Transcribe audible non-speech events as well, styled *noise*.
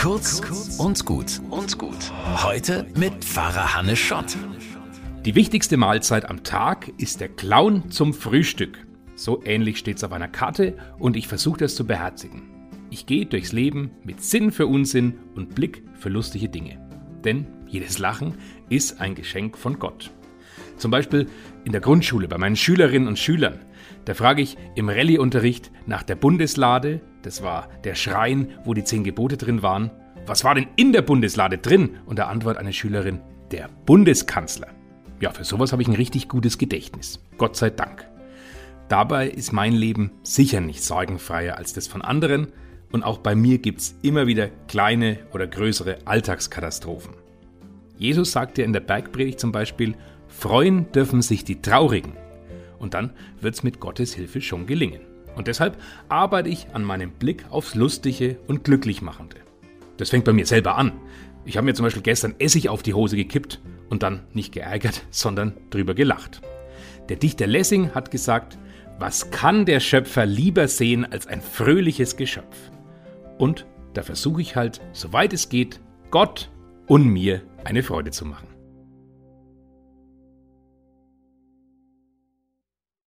Kurz und gut und gut. Heute mit Pfarrer Hannes Schott. Die wichtigste Mahlzeit am Tag ist der Clown zum Frühstück. So ähnlich steht's auf einer Karte und ich versuche das zu beherzigen. Ich gehe durchs Leben mit Sinn für Unsinn und Blick für lustige Dinge. Denn jedes Lachen ist ein Geschenk von Gott. Zum Beispiel in der Grundschule bei meinen Schülerinnen und Schülern. Da frage ich im Rallyeunterricht nach der Bundeslade, das war der Schrein, wo die zehn Gebote drin waren. Was war denn in der Bundeslade drin? Und da antwortet eine Schülerin, der Bundeskanzler. Ja, für sowas habe ich ein richtig gutes Gedächtnis. Gott sei Dank. Dabei ist mein Leben sicher nicht sorgenfreier als das von anderen und auch bei mir gibt es immer wieder kleine oder größere Alltagskatastrophen. Jesus sagt ja in der Bergpredigt zum Beispiel, freuen dürfen sich die Traurigen. Und dann wird es mit Gottes Hilfe schon gelingen. Und deshalb arbeite ich an meinem Blick aufs Lustige und Glücklichmachende. Das fängt bei mir selber an. Ich habe mir zum Beispiel gestern Essig auf die Hose gekippt und dann nicht geärgert, *laughs* sondern drüber gelacht. Der Dichter Lessing hat gesagt, was kann der Schöpfer lieber sehen als ein fröhliches Geschöpf? Und da versuche ich halt, soweit es geht, Gott und mir eine Freude zu machen.